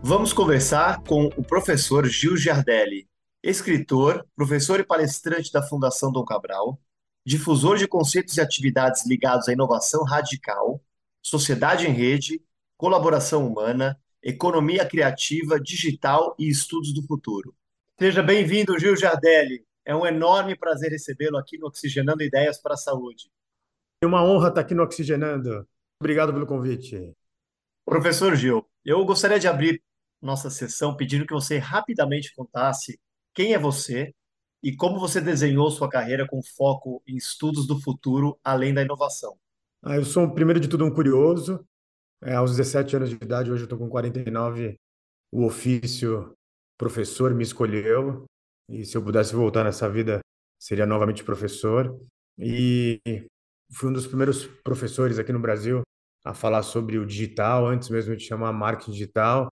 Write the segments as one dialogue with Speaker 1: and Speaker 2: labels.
Speaker 1: Vamos conversar com o professor Gil Giardelli, escritor, professor e palestrante da Fundação Dom Cabral, difusor de conceitos e atividades ligados à inovação radical, sociedade em rede, colaboração humana, economia criativa, digital e estudos do futuro. Seja bem-vindo, Gil Giardelli. É um enorme prazer recebê-lo aqui no Oxigenando Ideias para a Saúde.
Speaker 2: É uma honra estar aqui no Oxigenando. Obrigado pelo convite.
Speaker 1: Professor Gil, eu gostaria de abrir nossa sessão pedindo que você rapidamente contasse quem é você e como você desenhou sua carreira com foco em estudos do futuro além da inovação.
Speaker 2: Ah, eu sou, primeiro de tudo, um curioso. É, aos 17 anos de idade, hoje eu estou com 49, o ofício professor me escolheu. E se eu pudesse voltar nessa vida, seria novamente professor. E fui um dos primeiros professores aqui no Brasil a falar sobre o digital, antes mesmo de chamar marketing digital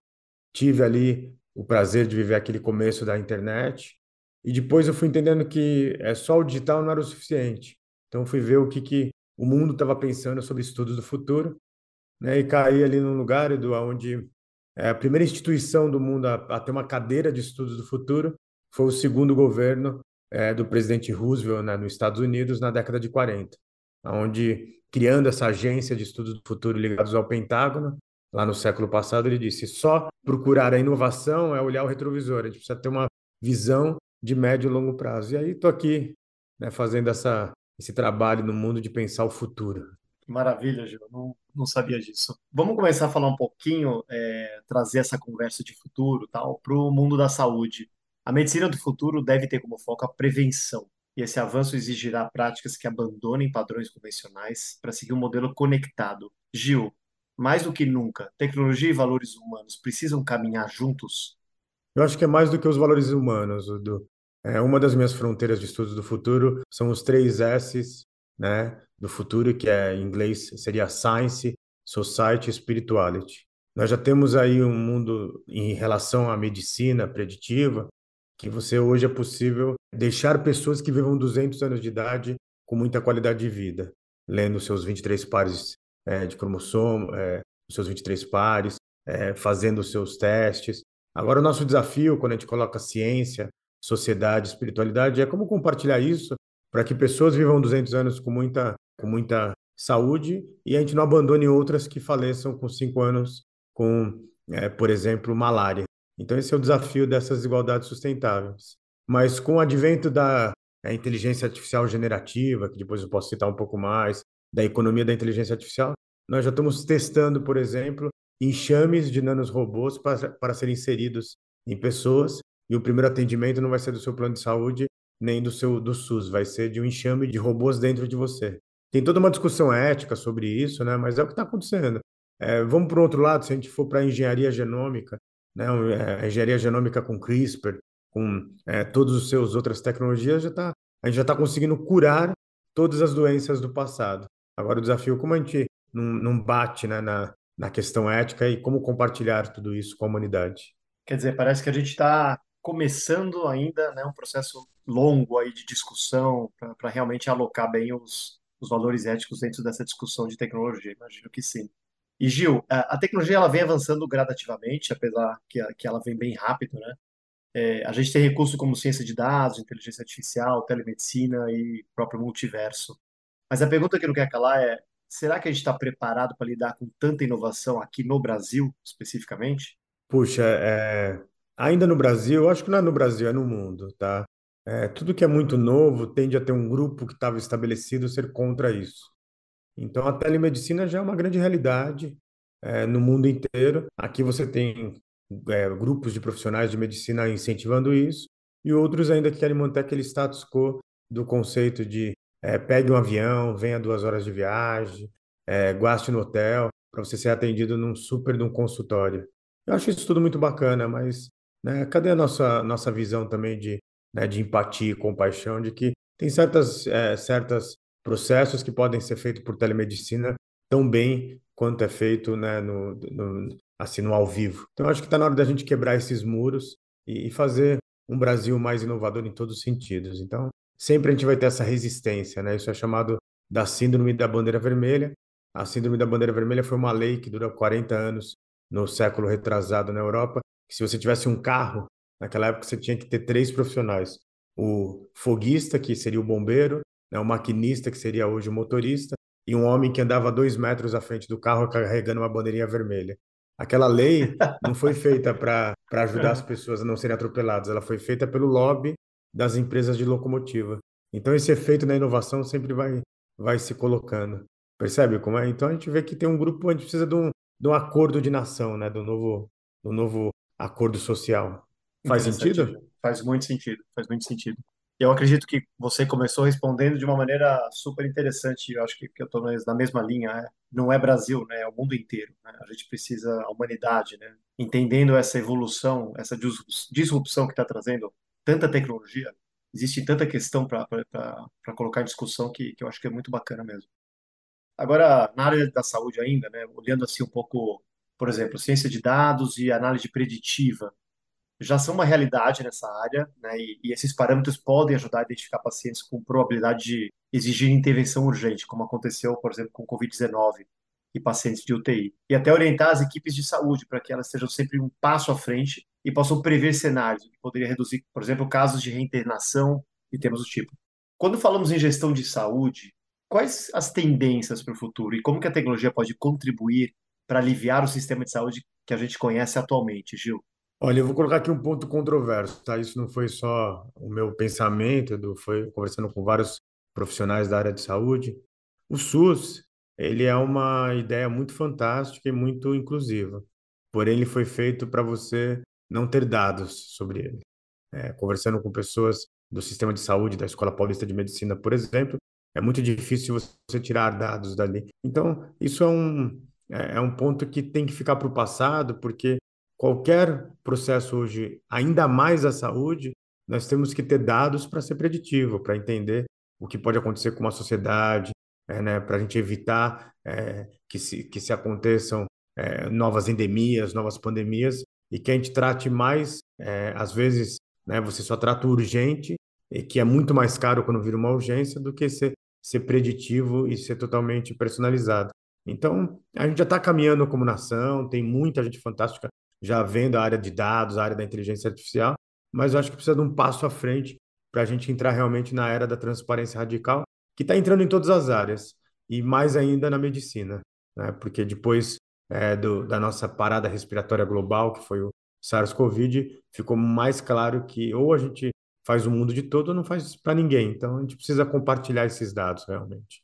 Speaker 2: tive ali o prazer de viver aquele começo da internet e depois eu fui entendendo que é só o digital não era o suficiente. Então fui ver o que, que o mundo estava pensando sobre estudos do futuro, né? E caí ali num lugar do onde é, a primeira instituição do mundo a, a, ter uma cadeira de estudos do futuro foi o segundo governo é, do presidente Roosevelt né, nos Estados Unidos na década de 40, onde criando essa agência de estudos do futuro ligados ao Pentágono, lá no século passado, ele disse: só procurar a inovação é olhar o retrovisor, a gente precisa ter uma visão de médio e longo prazo. E aí estou aqui né, fazendo essa, esse trabalho no mundo de pensar o futuro.
Speaker 1: Maravilha, Gil, não, não sabia disso. Vamos começar a falar um pouquinho, é, trazer essa conversa de futuro tal para o mundo da saúde. A medicina do futuro deve ter como foco a prevenção. E esse avanço exigirá práticas que abandonem padrões convencionais para seguir um modelo conectado. Gil, mais do que nunca, tecnologia e valores humanos precisam caminhar juntos?
Speaker 2: Eu acho que é mais do que os valores humanos, Udo. É, uma das minhas fronteiras de estudos do futuro são os três S's né, do futuro, que é, em inglês seria Science, Society e Spirituality. Nós já temos aí um mundo em relação à medicina preditiva, que você hoje é possível deixar pessoas que vivam 200 anos de idade com muita qualidade de vida, lendo seus 23 pares é, de cromossomo, é, os seus 23 pares, é, fazendo os seus testes. Agora, o nosso desafio, quando a gente coloca ciência, sociedade, espiritualidade, é como compartilhar isso para que pessoas vivam 200 anos com muita, com muita saúde e a gente não abandone outras que faleçam com 5 anos com, é, por exemplo, malária. Então, esse é o desafio dessas desigualdades sustentáveis. Mas com o advento da é, inteligência artificial generativa, que depois eu posso citar um pouco mais, da economia da inteligência artificial, nós já estamos testando, por exemplo, enxames de nanorobôs para, para serem inseridos em pessoas e o primeiro atendimento não vai ser do seu plano de saúde nem do seu do SUS, vai ser de um enxame de robôs dentro de você. Tem toda uma discussão ética sobre isso, né? Mas é o que está acontecendo. É, vamos para o outro lado, se a gente for para a engenharia genômica, né? É, a engenharia genômica com CRISPR, com é, todas as suas outras tecnologias, já tá, a gente já está conseguindo curar todas as doenças do passado. Agora, o desafio, como a gente não, não bate né, na, na questão ética e como compartilhar tudo isso com a humanidade.
Speaker 1: Quer dizer, parece que a gente está começando ainda né, um processo longo aí de discussão para realmente alocar bem os, os valores éticos dentro dessa discussão de tecnologia. Imagino que sim. E Gil, a, tecnologia ela vem avançando gradativamente, apesar que, que ela vem bem rápido, né? É, a gente tem recursos como ciência de dados, inteligência artificial, telemedicina e próprio multiverso. Mas a pergunta que não quer calar é: será que a gente está preparado para lidar com tanta inovação aqui no Brasil, especificamente?
Speaker 2: Puxa, é, ainda no Brasil, acho que não é no Brasil, é no mundo, tá? É, tudo que é muito novo tende a ter um grupo que estava estabelecido ser contra isso. Então, a telemedicina já é uma grande realidade é, no mundo inteiro. Aqui você tem é, grupos de profissionais de medicina incentivando isso, e outros ainda que querem manter aquele status quo do conceito de é, pegue um avião, venha duas horas de viagem, é, gaste no hotel, para você ser atendido num super de um consultório. Eu acho isso tudo muito bacana, mas né? Cadê a nossa, nossa visão também de, né, de empatia e compaixão, de que tem certas, é, certas processos que podem ser feitos por telemedicina tão bem quanto é feito né, no, no, assim, no ao vivo. Então, acho que está na hora da gente quebrar esses muros e, e fazer um Brasil mais inovador em todos os sentidos. Então, sempre a gente vai ter essa resistência, né? Isso é chamado da Síndrome da Bandeira Vermelha. A Síndrome da Bandeira Vermelha foi uma lei que durou 40 anos no século retrasado na Europa, que se você tivesse um carro, naquela época você tinha que ter três profissionais. O foguista, que seria o bombeiro, né? o maquinista, que seria hoje o motorista, e um homem que andava dois metros à frente do carro carregando uma bandeirinha vermelha. Aquela lei não foi feita para ajudar as pessoas a não serem atropeladas, ela foi feita pelo lobby das empresas de locomotiva. Então, esse efeito na inovação sempre vai, vai se colocando. Percebe como é? Então, a gente vê que tem um grupo, a gente precisa de um, de um acordo de nação, né? do, novo, do novo acordo social. Faz sentido?
Speaker 1: Faz muito sentido, faz muito sentido. Eu acredito que você começou respondendo de uma maneira super interessante. Eu acho que, que eu estou na mesma linha. Né? Não é Brasil, né? é o mundo inteiro. Né? A gente precisa, a humanidade, né? entendendo essa evolução, essa disrupção que está trazendo tanta tecnologia, existe tanta questão para colocar em discussão que, que eu acho que é muito bacana mesmo. Agora, na área da saúde ainda, né? olhando assim um pouco, por exemplo, ciência de dados e análise preditiva, já são uma realidade nessa área, né? E, e, esses parâmetros podem ajudar a identificar pacientes com probabilidade de exigir intervenção urgente, como aconteceu, por exemplo, com o Covid-19 e pacientes de UTI. E até orientar as equipes de saúde para que elas estejam sempre um passo à frente e possam prever cenários que poderia reduzir, por exemplo, casos de reinternação e temas do tipo. Quando falamos em gestão de saúde, quais as tendências para o futuro e como que a tecnologia pode contribuir para aliviar o sistema de saúde que a gente conhece atualmente, Gil?
Speaker 2: Olha, eu vou colocar aqui um ponto controverso, tá? Isso não foi só o meu pensamento, foi conversando com vários profissionais da área de saúde. O SUS, ele é uma ideia muito fantástica e muito inclusiva. Porém, ele foi feito para você não ter dados sobre ele. É, conversando com pessoas do sistema de saúde da Escola Paulista de Medicina, por exemplo, é muito difícil você tirar dados dali. Então, isso é um, é, é um ponto que tem que ficar para o passado, porque qualquer processo hoje, ainda mais a saúde, nós temos que ter dados para ser preditivo, para entender o que pode acontecer com uma sociedade, é, né, para a gente evitar é, que, se, que se aconteçam é, novas endemias, novas pandemias, e que a gente trate mais, é, às vezes, né, você só trata o urgente, e que é muito mais caro quando vira uma urgência, do que ser, ser preditivo e ser totalmente personalizado. Então, a gente já está caminhando como nação, tem muita gente fantástica já vendo a área de dados, a área da inteligência artificial, mas eu acho que precisa de um passo à frente para a gente entrar realmente na era da transparência radical, que está entrando em todas as áreas, e mais ainda na medicina, né? porque depois é, do, da nossa parada respiratória global, que foi o SARS-CoV, ficou mais claro que ou a gente faz o mundo de todo ou não faz para ninguém. Então a gente precisa compartilhar esses dados realmente.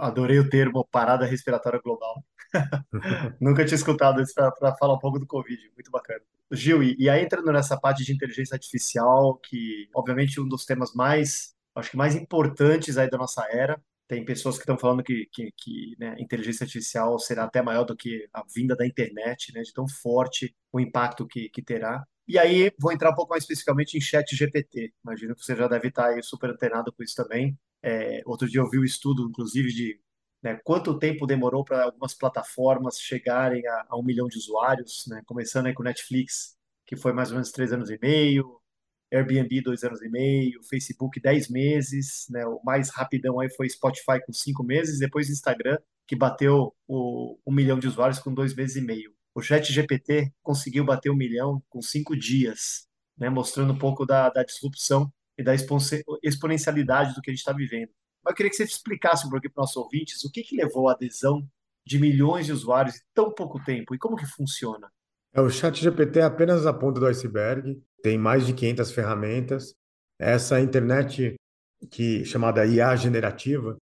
Speaker 1: Adorei o termo parada respiratória global. Nunca tinha escutado isso para falar um pouco do Covid. Muito bacana. Gil, e, e aí entrando nessa parte de inteligência artificial, que obviamente um dos temas mais, acho que mais importantes aí da nossa era. Tem pessoas que estão falando que, que, que né, inteligência artificial será até maior do que a vinda da internet, né, de tão forte o impacto que, que terá. E aí, vou entrar um pouco mais especificamente em chat GPT. Imagino que você já deve estar aí super antenado com isso também. É, outro dia eu vi um estudo, inclusive, de né, quanto tempo demorou para algumas plataformas chegarem a, a, um milhão de usuários, né, começando aí com Netflix, que foi mais ou menos três anos e meio, Airbnb dois anos e meio, Facebook dez meses, né, o mais rapidão aí foi Spotify com cinco meses, depois Instagram, que bateu o, um milhão de usuários com dois meses e meio. O Chat GPT conseguiu bater um milhão com cinco dias, né, mostrando um pouco da, da disrupção e da exponencialidade do que a gente está vivendo. Mas eu queria que você explicasse um pouquinho para os nossos ouvintes o que, que levou à adesão de milhões de usuários em tão pouco tempo e como que funciona.
Speaker 2: É, o chat GPT é apenas a ponta do iceberg, tem mais de 500 ferramentas. Essa internet que chamada IA generativa,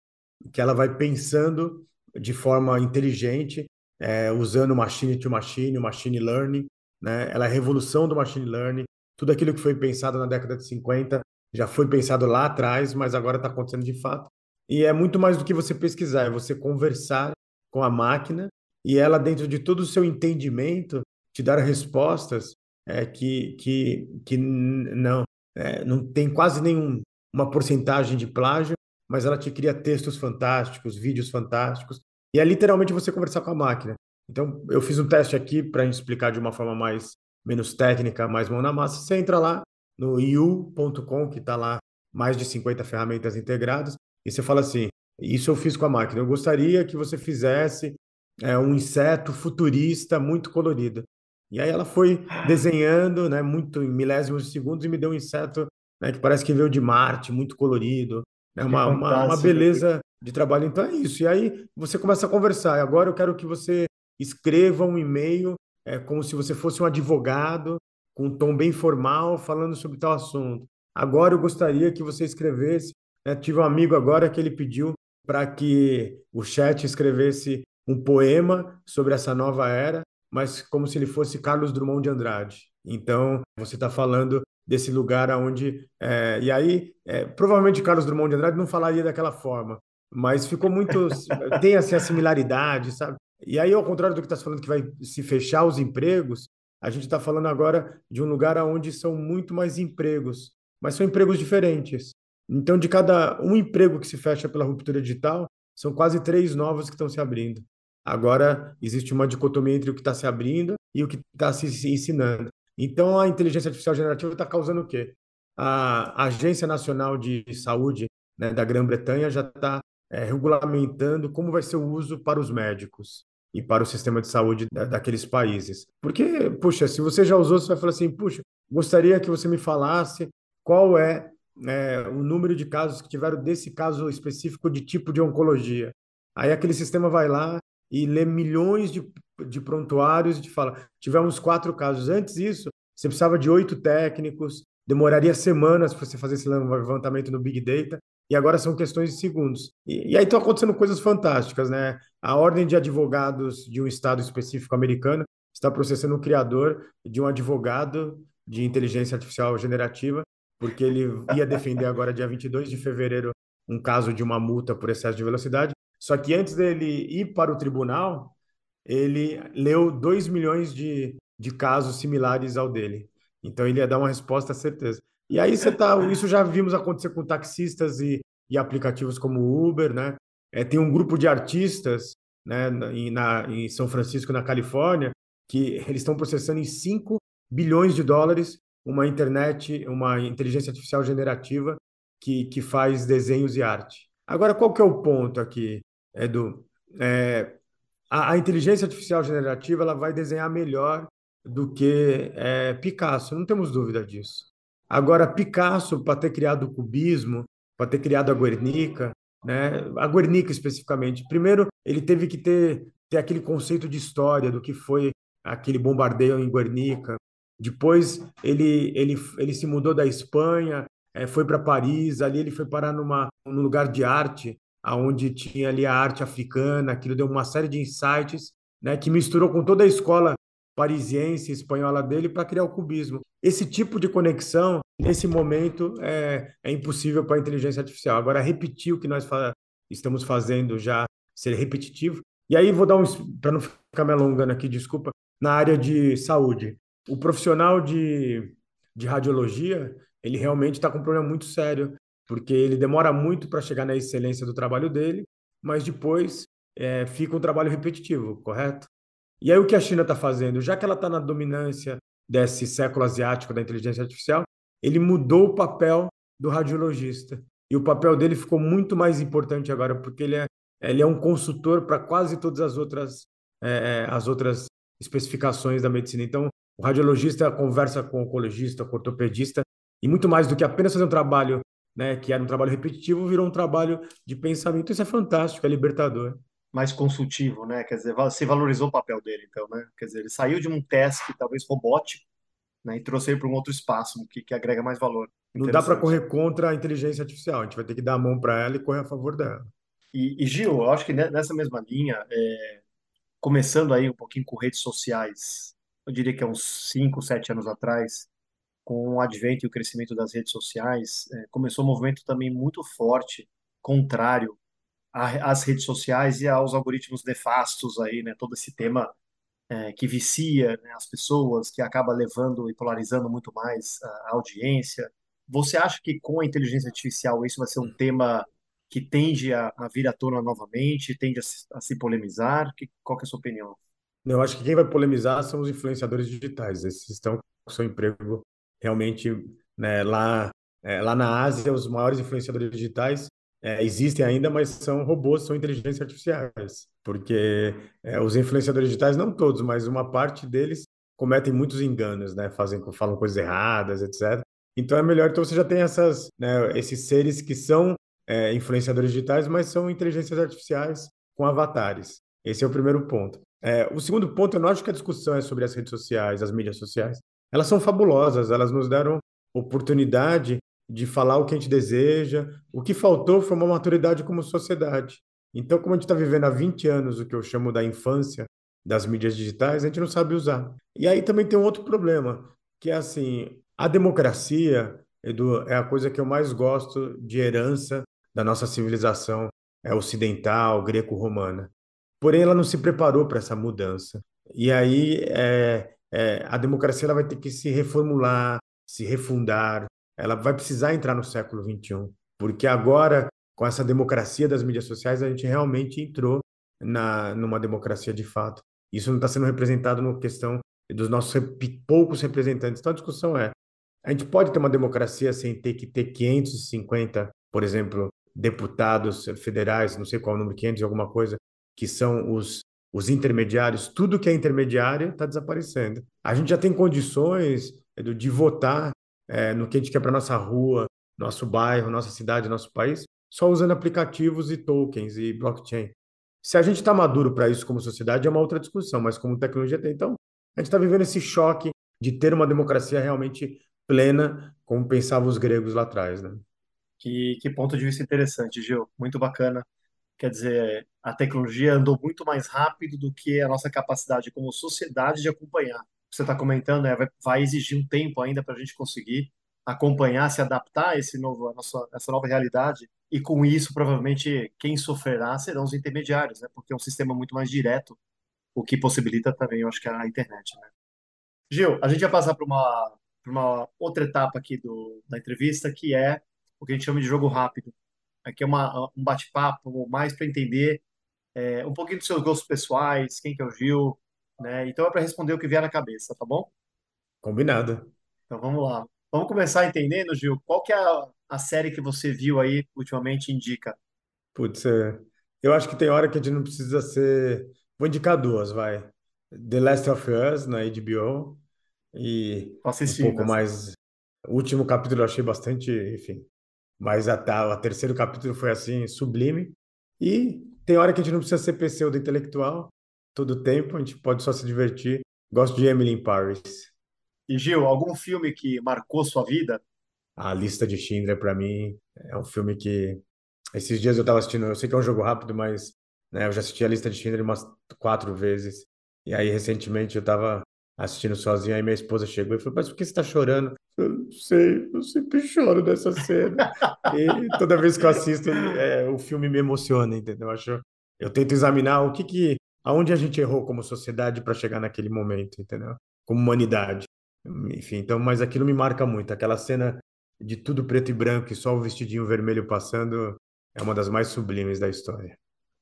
Speaker 2: que ela vai pensando de forma inteligente, é, usando machine to machine, machine learning, né? Ela é a revolução do machine learning. Tudo aquilo que foi pensado na década de 50 já foi pensado lá atrás, mas agora está acontecendo de fato. E é muito mais do que você pesquisar, é você conversar com a máquina e ela, dentro de todo o seu entendimento, te dar respostas é, que, que, que não, é, não tem quase nenhuma porcentagem de plágio, mas ela te cria textos fantásticos, vídeos fantásticos, e é literalmente você conversar com a máquina. Então, eu fiz um teste aqui para explicar de uma forma mais menos técnica, mais mão na massa. Você entra lá no iu.com, que está lá mais de 50 ferramentas integradas, e você fala assim: Isso eu fiz com a máquina. Eu gostaria que você fizesse é, um inseto futurista muito colorido. E aí ela foi desenhando, né, muito em milésimos de segundos e me deu um inseto né, que parece que veio de Marte, muito colorido, né, uma, uma, uma beleza de trabalho. Então é isso. E aí você começa a conversar. Agora eu quero que você escreva um e-mail é, como se você fosse um advogado, com um tom bem formal, falando sobre tal assunto. Agora eu gostaria que você escrevesse. Né, tive um amigo agora que ele pediu para que o chat escrevesse um poema sobre essa nova era, mas como se ele fosse Carlos Drummond de Andrade. Então, você está falando desse lugar aonde é, e aí é, provavelmente Carlos Drummond de Andrade não falaria daquela forma mas ficou muito tem assim a similaridade sabe? E aí ao contrário do que está falando que vai se fechar os empregos a gente está falando agora de um lugar onde são muito mais empregos mas são empregos diferentes. Então de cada um emprego que se fecha pela ruptura digital são quase três novos que estão se abrindo agora existe uma dicotomia entre o que está se abrindo e o que está se ensinando então, a inteligência artificial generativa está causando o quê? A Agência Nacional de Saúde né, da Grã-Bretanha já está é, regulamentando como vai ser o uso para os médicos e para o sistema de saúde da, daqueles países. Porque, puxa, se você já usou, você vai falar assim, puxa, gostaria que você me falasse qual é, é o número de casos que tiveram desse caso específico de tipo de oncologia. Aí aquele sistema vai lá e lê milhões de de prontuários e te fala: tivemos quatro casos. Antes disso, você precisava de oito técnicos, demoraria semanas para você fazer esse levantamento no Big Data, e agora são questões de segundos. E, e aí estão acontecendo coisas fantásticas, né? A Ordem de Advogados de um estado específico americano está processando o criador de um advogado de inteligência artificial generativa, porque ele ia defender agora, dia 22 de fevereiro, um caso de uma multa por excesso de velocidade. Só que antes dele ir para o tribunal, ele leu 2 milhões de, de casos similares ao dele. Então ele ia dar uma resposta certeza. E aí você tá, isso já vimos acontecer com taxistas e, e aplicativos como Uber, né? É, tem um grupo de artistas, né, em, na, em São Francisco, na Califórnia, que eles estão processando em 5 bilhões de dólares uma internet, uma inteligência artificial generativa que, que faz desenhos e arte. Agora, qual que é o ponto aqui, Edu? É, a, a, inteligência artificial generativa ela vai desenhar melhor do que é, Picasso, não temos dúvida disso. Agora, Picasso, para ter criado o cubismo, para ter criado a Guernica, né, a Guernica especificamente, primeiro ele teve que ter, ter aquele conceito de história do que foi aquele bombardeio em Guernica. Depois ele, ele, ele se mudou da Espanha, é, foi para Paris, ali ele foi parar numa, num lugar de arte aonde tinha ali a arte africana, aquilo deu uma série de insights, né, que misturou com toda a escola parisiense, espanhola dele para criar o cubismo. Esse tipo de conexão, nesse momento, é, é impossível para a inteligência artificial. Agora, repetir o que nós fa estamos fazendo já ser repetitivo. E aí, vou dar um, para não ficar me alongando aqui, desculpa, na área de saúde. O profissional de, de radiologia, ele realmente está com um problema muito sério porque ele demora muito para chegar na excelência do trabalho dele, mas depois é, fica um trabalho repetitivo, correto? E aí o que a China está fazendo? Já que ela está na dominância desse século asiático da inteligência artificial, ele mudou o papel do radiologista. E o papel dele ficou muito mais importante agora, porque ele é, ele é um consultor para quase todas as outras, é, é, as outras especificações da medicina. Então, o radiologista conversa com o oncologista, com o ortopedista, e muito mais do que apenas fazer um trabalho né, que era um trabalho repetitivo, virou um trabalho de pensamento. Isso é fantástico, é libertador.
Speaker 1: Mais consultivo, né? Quer dizer, se valorizou o papel dele, então, né? Quer dizer, ele saiu de um teste talvez robótico, né, e trouxe ele para um outro espaço que, que agrega mais valor.
Speaker 2: Não dá para correr contra a inteligência artificial, a gente vai ter que dar a mão para ela e correr a favor dela.
Speaker 1: E, e, Gil, eu acho que nessa mesma linha, é, começando aí um pouquinho com redes sociais, eu diria que há uns 5, 7 anos atrás, com o advento e o crescimento das redes sociais, é, começou um movimento também muito forte, contrário às redes sociais e aos algoritmos nefastos aí, né? Todo esse tema é, que vicia né, as pessoas, que acaba levando e polarizando muito mais a audiência. Você acha que com a inteligência artificial isso vai ser um tema que tende a, a vir à tona novamente, tende a se, a se polemizar? Que, qual que é a sua opinião?
Speaker 2: Eu acho que quem vai polemizar são os influenciadores digitais. Esses estão com seu emprego realmente né, lá, é, lá na Ásia, os maiores influenciadores digitais é, existem ainda, mas são robôs, são inteligências artificiais. Porque é, os influenciadores digitais, não todos, mas uma parte deles cometem muitos enganos, né? Fazem, falam coisas erradas, etc. Então é melhor, então você já tem essas, né, esses seres que são é, influenciadores digitais, mas são inteligências artificiais com avatares. Esse é o primeiro ponto. É, o segundo ponto, eu não acho que a discussão é sobre as redes sociais, as mídias sociais. Elas são fabulosas, elas nos deram oportunidade de falar o que a gente deseja. O que faltou foi uma maturidade como sociedade. Então, como a gente está vivendo há 20 anos o que eu chamo da infância das mídias digitais, a gente não sabe usar. E aí também tem um outro problema, que é assim, a democracia, Edu, é a coisa que eu mais gosto de herança da nossa civilização é ocidental, greco-romana. Porém, ela não se preparou para essa mudança. E aí é, é, a democracia ela vai ter que se reformular, se refundar. Ela vai precisar entrar no século XXI, porque agora, com essa democracia das mídias sociais, a gente realmente entrou na numa democracia de fato. Isso não está sendo representado na questão dos nossos poucos representantes. Então a discussão é: a gente pode ter uma democracia sem ter que ter 550, por exemplo, deputados federais, não sei qual o número, 500 alguma coisa, que são os, os intermediários, tudo que é intermediário está desaparecendo. A gente já tem condições Edu, de votar é, no que a gente quer para nossa rua, nosso bairro, nossa cidade, nosso país, só usando aplicativos e tokens e blockchain. Se a gente está maduro para isso como sociedade, é uma outra discussão, mas como tecnologia tem. Então, a gente está vivendo esse choque de ter uma democracia realmente plena, como pensavam os gregos lá atrás. Né?
Speaker 1: Que, que ponto de vista interessante, Gil. Muito bacana. Quer dizer, a tecnologia andou muito mais rápido do que a nossa capacidade como sociedade de acompanhar. Você está comentando, né, vai, exigir um tempo ainda para a gente conseguir acompanhar, se adaptar a esse novo, a nossa, essa nova realidade. E com isso, provavelmente, quem sofrerá serão os intermediários, né? Porque é um sistema muito mais direto, o que possibilita também, eu acho que a internet, né? Gil, a gente vai passar para uma, uma outra etapa aqui do, da entrevista, que é o que a gente chama de jogo rápido. Aqui é uma, um bate-papo mais para entender é, um pouquinho dos seus gostos pessoais, quem que é o Gil, né? Então é para responder o que vier na cabeça, tá bom?
Speaker 2: Combinado.
Speaker 1: Então vamos lá. Vamos começar entendendo, Gil, qual que é a, a série que você viu aí ultimamente indica?
Speaker 2: Putz, é, eu acho que tem hora que a gente não precisa ser. Vou indicar duas, vai. The Last of Us na HBO e um pouco mais. O último capítulo eu achei bastante, enfim, mas até o terceiro capítulo foi assim, sublime. E tem hora que a gente não precisa ser pseudo intelectual todo o tempo, a gente pode só se divertir. Gosto de Emily in Paris.
Speaker 1: E Gil, algum filme que marcou sua vida?
Speaker 2: A Lista de Schindler, para mim, é um filme que. Esses dias eu estava assistindo, eu sei que é um jogo rápido, mas né, eu já assisti a Lista de Schindler umas quatro vezes. E aí, recentemente, eu estava assistindo sozinho, aí minha esposa chegou e falou: Mas por que você está chorando? Eu não sei, eu sempre choro dessa cena. e toda vez que eu assisto, é, o filme me emociona, entendeu? Eu, acho, eu tento examinar o que que, aonde a gente errou como sociedade para chegar naquele momento, entendeu? Como humanidade. Enfim, então, mas aquilo me marca muito. Aquela cena de tudo preto e branco e só o vestidinho vermelho passando é uma das mais sublimes da história.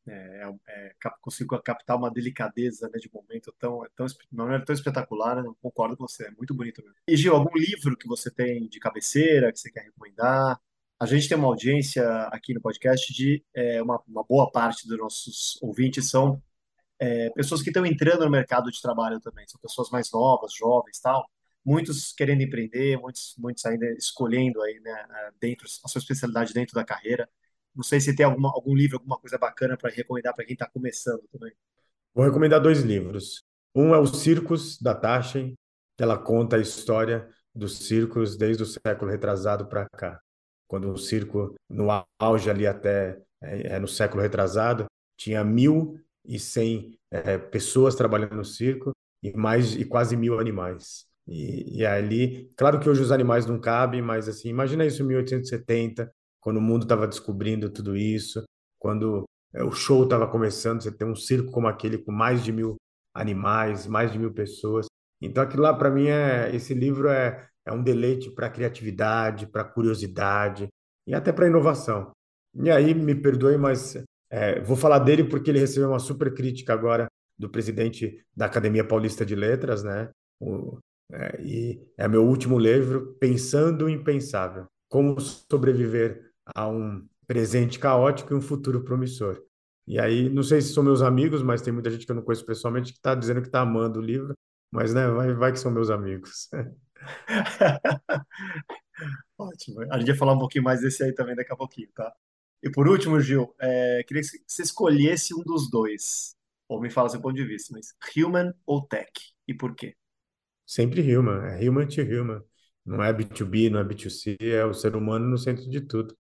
Speaker 1: É, é, é consigo captar uma delicadeza né, de momento tão, tão, é tão espetacular, né? concordo com você, é muito bonito mesmo. E Gil, algum livro que você tem de cabeceira que você quer recomendar? A gente tem uma audiência aqui no podcast de é, uma, uma, boa parte dos nossos ouvintes são é, pessoas que estão entrando no mercado de trabalho também, são pessoas mais novas, jovens, tal. Muitos querendo empreender, muitos, muitos ainda escolhendo aí, né, dentro a sua especialidade dentro da carreira. Não sei se tem alguma, algum livro, alguma coisa bacana para recomendar para quem está começando também.
Speaker 2: Vou recomendar dois livros. Um é o Circos, da Taschen, que ela conta a história dos circos desde o século retrasado para cá. Quando o circo, no auge ali até é, é no século retrasado, tinha mil e cem é, pessoas trabalhando no circo e mais e quase mil animais. E, e ali, claro que hoje os animais não cabem, mas assim, imagina isso em 1870, quando o mundo estava descobrindo tudo isso, quando é, o show estava começando, você tem um circo como aquele com mais de mil animais, mais de mil pessoas. Então, aquilo lá, para mim, é, esse livro é, é um deleite para criatividade, para curiosidade e até para inovação. E aí, me perdoe, mas é, vou falar dele porque ele recebeu uma super crítica agora do presidente da Academia Paulista de Letras, né? O, é, e é meu último livro, Pensando o Impensável: Como sobreviver a um presente caótico e um futuro promissor. E aí, não sei se são meus amigos, mas tem muita gente que eu não conheço pessoalmente que está dizendo que está amando o livro, mas né, vai, vai que são meus amigos.
Speaker 1: Ótimo. A gente vai falar um pouquinho mais desse aí também daqui a pouquinho, tá? E por último, Gil, é, queria que você escolhesse um dos dois, ou me fala seu ponto de vista, mas human ou tech, e por quê?
Speaker 2: Sempre human, é human to human. Não é B2B, não é B2C, é o ser humano no centro de tudo.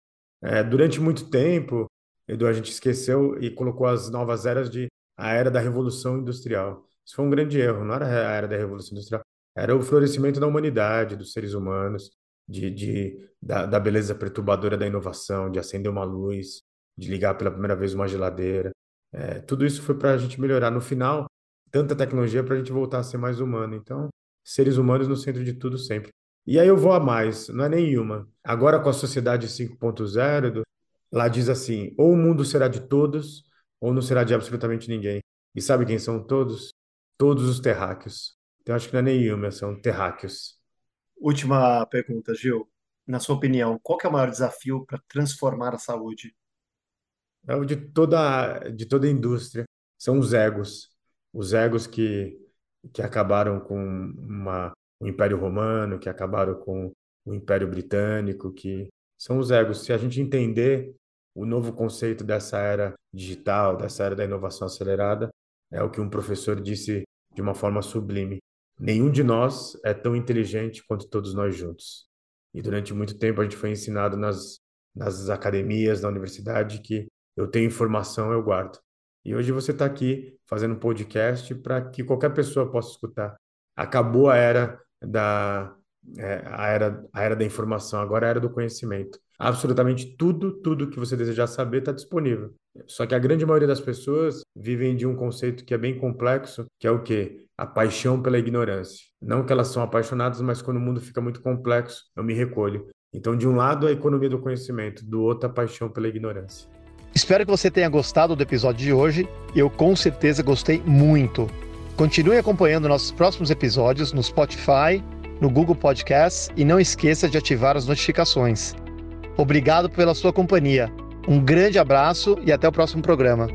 Speaker 2: É, durante muito tempo, Edu, a gente esqueceu e colocou as novas eras de a era da Revolução Industrial. Isso foi um grande erro, não era a era da Revolução Industrial, era o florescimento da humanidade, dos seres humanos, de, de da, da beleza perturbadora da inovação, de acender uma luz, de ligar pela primeira vez uma geladeira. É, tudo isso foi para a gente melhorar. No final, tanta tecnologia para a gente voltar a ser mais humano. Então, seres humanos no centro de tudo sempre. E aí eu vou a mais, não é nenhuma. Agora com a sociedade 5.0, lá diz assim: ou o mundo será de todos, ou não será de absolutamente ninguém. E sabe quem são todos? Todos os terráqueos. Então acho que não é nenhuma, são terráqueos.
Speaker 1: Última pergunta, Gil. Na sua opinião, qual é o maior desafio para transformar a saúde?
Speaker 2: É o de toda, de toda a indústria. São os egos. Os egos que, que acabaram com uma o Império Romano, que acabaram com o Império Britânico, que são os egos. Se a gente entender o novo conceito dessa era digital, dessa era da inovação acelerada, é o que um professor disse de uma forma sublime. Nenhum de nós é tão inteligente quanto todos nós juntos. E durante muito tempo a gente foi ensinado nas, nas academias, na universidade, que eu tenho informação, eu guardo. E hoje você está aqui fazendo um podcast para que qualquer pessoa possa escutar. Acabou a era da é, a, era, a era da informação, agora é a era do conhecimento. Absolutamente tudo, tudo que você desejar saber está disponível. Só que a grande maioria das pessoas vivem de um conceito que é bem complexo, que é o quê? A paixão pela ignorância. Não que elas são apaixonadas, mas quando o mundo fica muito complexo, eu me recolho. Então, de um lado, a economia do conhecimento, do outro, a paixão pela ignorância.
Speaker 3: Espero que você tenha gostado do episódio de hoje. Eu com certeza gostei muito. Continue acompanhando nossos próximos episódios no Spotify, no Google Podcasts e não esqueça de ativar as notificações. Obrigado pela sua companhia. Um grande abraço e até o próximo programa.